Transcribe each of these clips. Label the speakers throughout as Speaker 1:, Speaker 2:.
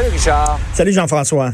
Speaker 1: Salut Richard.
Speaker 2: Salut Jean-François.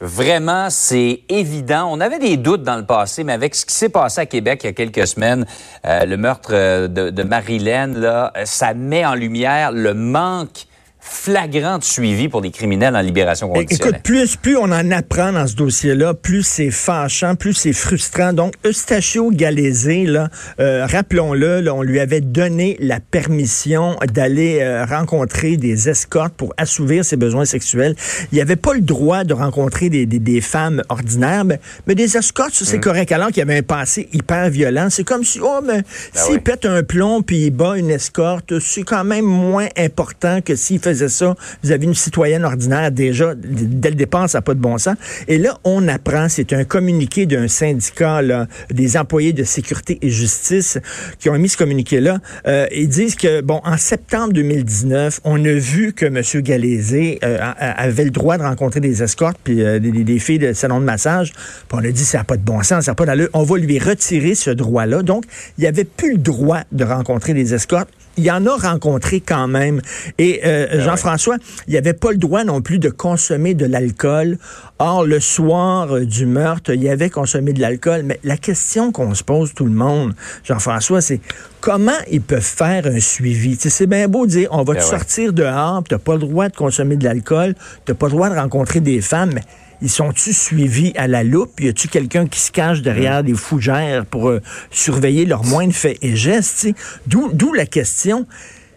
Speaker 1: Vraiment, c'est évident. On avait des doutes dans le passé, mais avec ce qui s'est passé à Québec il y a quelques semaines, euh, le meurtre euh, de, de Marilyn, là, ça met en lumière le manque flagrant de suivi pour des criminels en libération conditionnelle.
Speaker 2: Écoute, plus, plus on en apprend dans ce dossier-là, plus c'est fâchant, plus c'est frustrant. Donc, Eustachio Galézé, là, euh, rappelons-le, on lui avait donné la permission d'aller euh, rencontrer des escortes pour assouvir ses besoins sexuels. Il avait pas le droit de rencontrer des, des, des femmes ordinaires, mais, mais des escortes, c'est mm. correct. Alors qu'il avait un passé hyper violent, c'est comme si, oh, mais ben s'il oui. pète un plomb puis il bat une escorte, c'est quand même moins important que s'il faisait ça, vous avez une citoyenne ordinaire déjà, dès le départ, ça n'a pas de bon sens. Et là, on apprend, c'est un communiqué d'un syndicat, des employés de sécurité et justice qui ont mis ce communiqué-là. Euh, ils disent que, bon, en septembre 2019, on a vu que M. Galézé euh, avait le droit de rencontrer des escortes puis euh, des, filles de salon de massage. Puis on a dit, ça n'a pas de bon sens, ça n'a pas d'allure. On va lui retirer ce droit-là. Donc, il n'y avait plus le droit de rencontrer des escortes il y en a rencontré quand même. Et euh, ben Jean-François, il n'y avait pas le droit non plus de consommer de l'alcool. Or, le soir euh, du meurtre, il avait consommé de l'alcool. Mais la question qu'on se pose tout le monde, Jean-François, c'est comment ils peuvent faire un suivi? C'est bien beau de dire, on va ben te sortir dehors, tu n'as pas le droit de consommer de l'alcool, tu n'as pas le droit de rencontrer des femmes, mais ils sont-tu suivis à la loupe? Y a-tu quelqu'un qui se cache derrière des fougères pour euh, surveiller leurs moindres faits et gestes? D'où la question,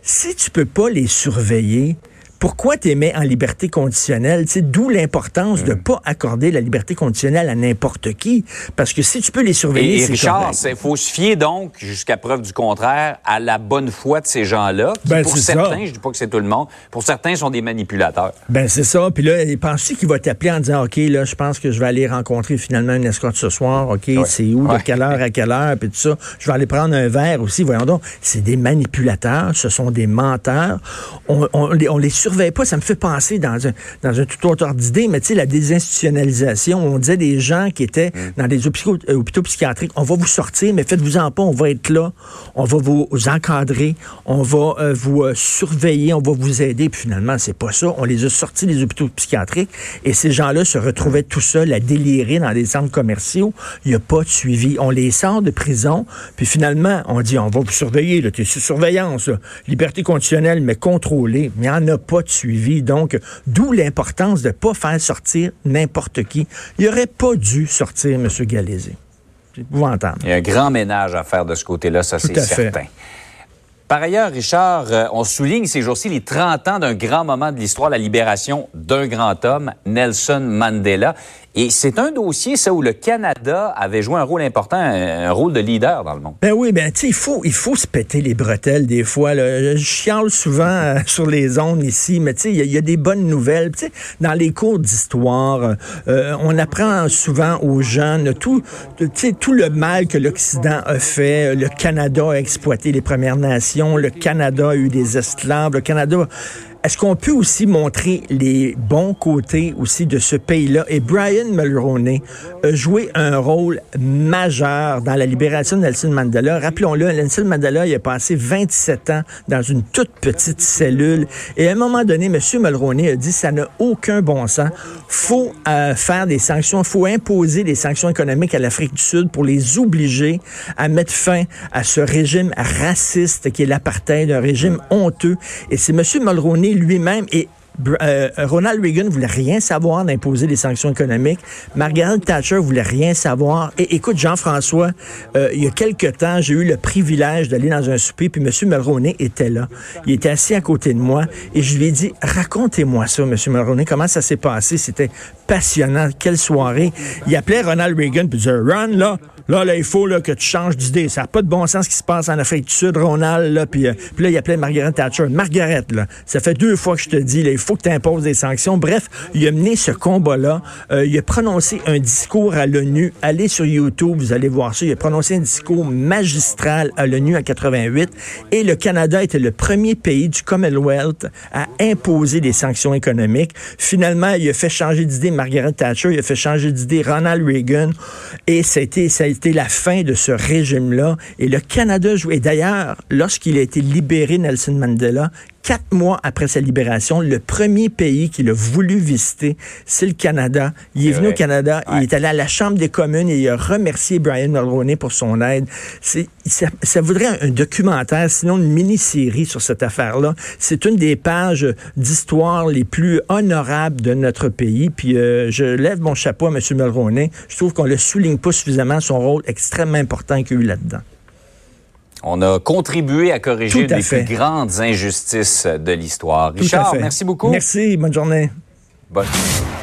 Speaker 2: si tu peux pas les surveiller, pourquoi tu mets en liberté conditionnelle? D'où l'importance de ne mm. pas accorder la liberté conditionnelle à n'importe qui. Parce que si tu peux les surveiller,
Speaker 1: c'est Richard, il faut se fier donc, jusqu'à preuve du contraire, à la bonne foi de ces gens-là. Ben, pour certains, je dis pas que c'est tout le monde, pour certains, sont des manipulateurs.
Speaker 2: Ben c'est ça. Puis là, penses-tu qu'il va t'appeler en disant, OK, là, je pense que je vais aller rencontrer finalement une escorte ce soir. OK, c'est où, de quelle heure à quelle heure, puis tout ça. Je vais aller prendre un verre aussi. Voyons donc, c'est des manipulateurs, ce sont des menteurs. On, on, on les surveille pas. Ça me fait penser dans un, dans un tout autre ordre d'idée, mais tu sais, la désinstitutionnalisation, on disait des gens qui étaient mm. dans des hôpitaux, euh, hôpitaux, psychiatriques, on va vous sortir, mais faites-vous-en pas, on va être là, on va vous encadrer, on va euh, vous euh, surveiller, on va vous aider. Puis finalement, c'est pas ça. On les a sortis des hôpitaux psychiatriques et ces gens-là se retrouvaient tout seuls à délirer dans des centres commerciaux. Il n'y a pas de suivi. On les sort de prison, puis finalement, on dit, on va vous surveiller, tu es sous surveillance, liberté conditionnelle, mais contrôlée. Mais il n'y en a pas de suivi. Donc, d'où l'importance de ne pas faire sortir n'importe qui. Il n'aurait pas dû sortir M. Galézé. C'est épouvantable.
Speaker 1: Il y a un grand ménage à faire de ce côté-là, ça c'est certain. Par ailleurs, Richard, euh, on souligne ces jours-ci les 30 ans d'un grand moment de l'histoire, la libération d'un grand homme, Nelson Mandela. Et c'est un dossier, ça, où le Canada avait joué un rôle important, un, rôle de leader dans le monde.
Speaker 2: Ben oui, ben tu sais, il faut, il faut se péter les bretelles des fois. Je chiale souvent euh, sur les ondes ici, mais tu sais, il y, a des bonnes nouvelles. Dans les cours d'histoire, euh, on apprend souvent aux jeunes tout, tout le mal que l'Occident a fait. Le Canada a exploité les Premières Nations. Le Canada a eu des esclaves. Le Canada est-ce qu'on peut aussi montrer les bons côtés aussi de ce pays-là? Et Brian Mulroney a joué un rôle majeur dans la libération de Mandela. Rappelons-le, Nelson Mandela, il a passé 27 ans dans une toute petite cellule. Et à un moment donné, M. Mulroney a dit, ça n'a aucun bon sens. faut euh, faire des sanctions, faut imposer des sanctions économiques à l'Afrique du Sud pour les obliger à mettre fin à ce régime raciste qui est l'apartheid, un régime honteux. Et c'est M. Mulroney lui-même et euh, Ronald Reagan voulait rien savoir d'imposer des sanctions économiques. Margaret Thatcher voulait rien savoir. Et écoute, Jean-François, euh, il y a quelque temps, j'ai eu le privilège d'aller dans un souper, puis M. Mulroney était là. Il était assis à côté de moi, et je lui ai dit, racontez-moi ça, M. Mulroney, comment ça s'est passé? C'était passionnant. Quelle soirée. Il appelait Ronald Reagan, puis il disait, Ron, là, là, là, il faut là, que tu changes d'idée. Ça n'a pas de bon sens ce qui se passe en Afrique du Sud, Ronald, là, puis, euh, puis là, il appelait Margaret Thatcher. Margaret, là, ça fait deux fois que je te dis, là, il faut que tu imposes des sanctions. Bref, il a mené ce combat-là. Euh, il a prononcé un discours à l'ONU. Allez sur YouTube, vous allez voir ça. Il a prononcé un discours magistral à l'ONU en 88. Et le Canada était le premier pays du Commonwealth à imposer des sanctions économiques. Finalement, il a fait changer d'idée Margaret Thatcher, il a fait changer d'idée Ronald Reagan. Et été, ça a été la fin de ce régime-là. Et le Canada jouait. D'ailleurs, lorsqu'il a été libéré, Nelson Mandela, quatre mois après sa libération, le premier pays qu'il a voulu visiter, c'est le Canada. Il est, venu au Canada, il est allé à la Chambre des communes et il a remercié Brian Mulroney pour son aide. Ça, ça, voudrait un, documentaire, sinon une mini-série sur cette affaire-là. C'est une des pages d'histoire les plus honorables de notre pays. Puis euh, je lève mon chapeau à M. Mulroney. Je trouve qu'on ne le souligne pas suffisamment, son rôle extrêmement important qu'il a eu là-dedans.
Speaker 1: On a contribué à corriger les plus grandes injustices de l'histoire. Richard, merci beaucoup.
Speaker 2: Merci, bonne journée.
Speaker 1: Bonne journée.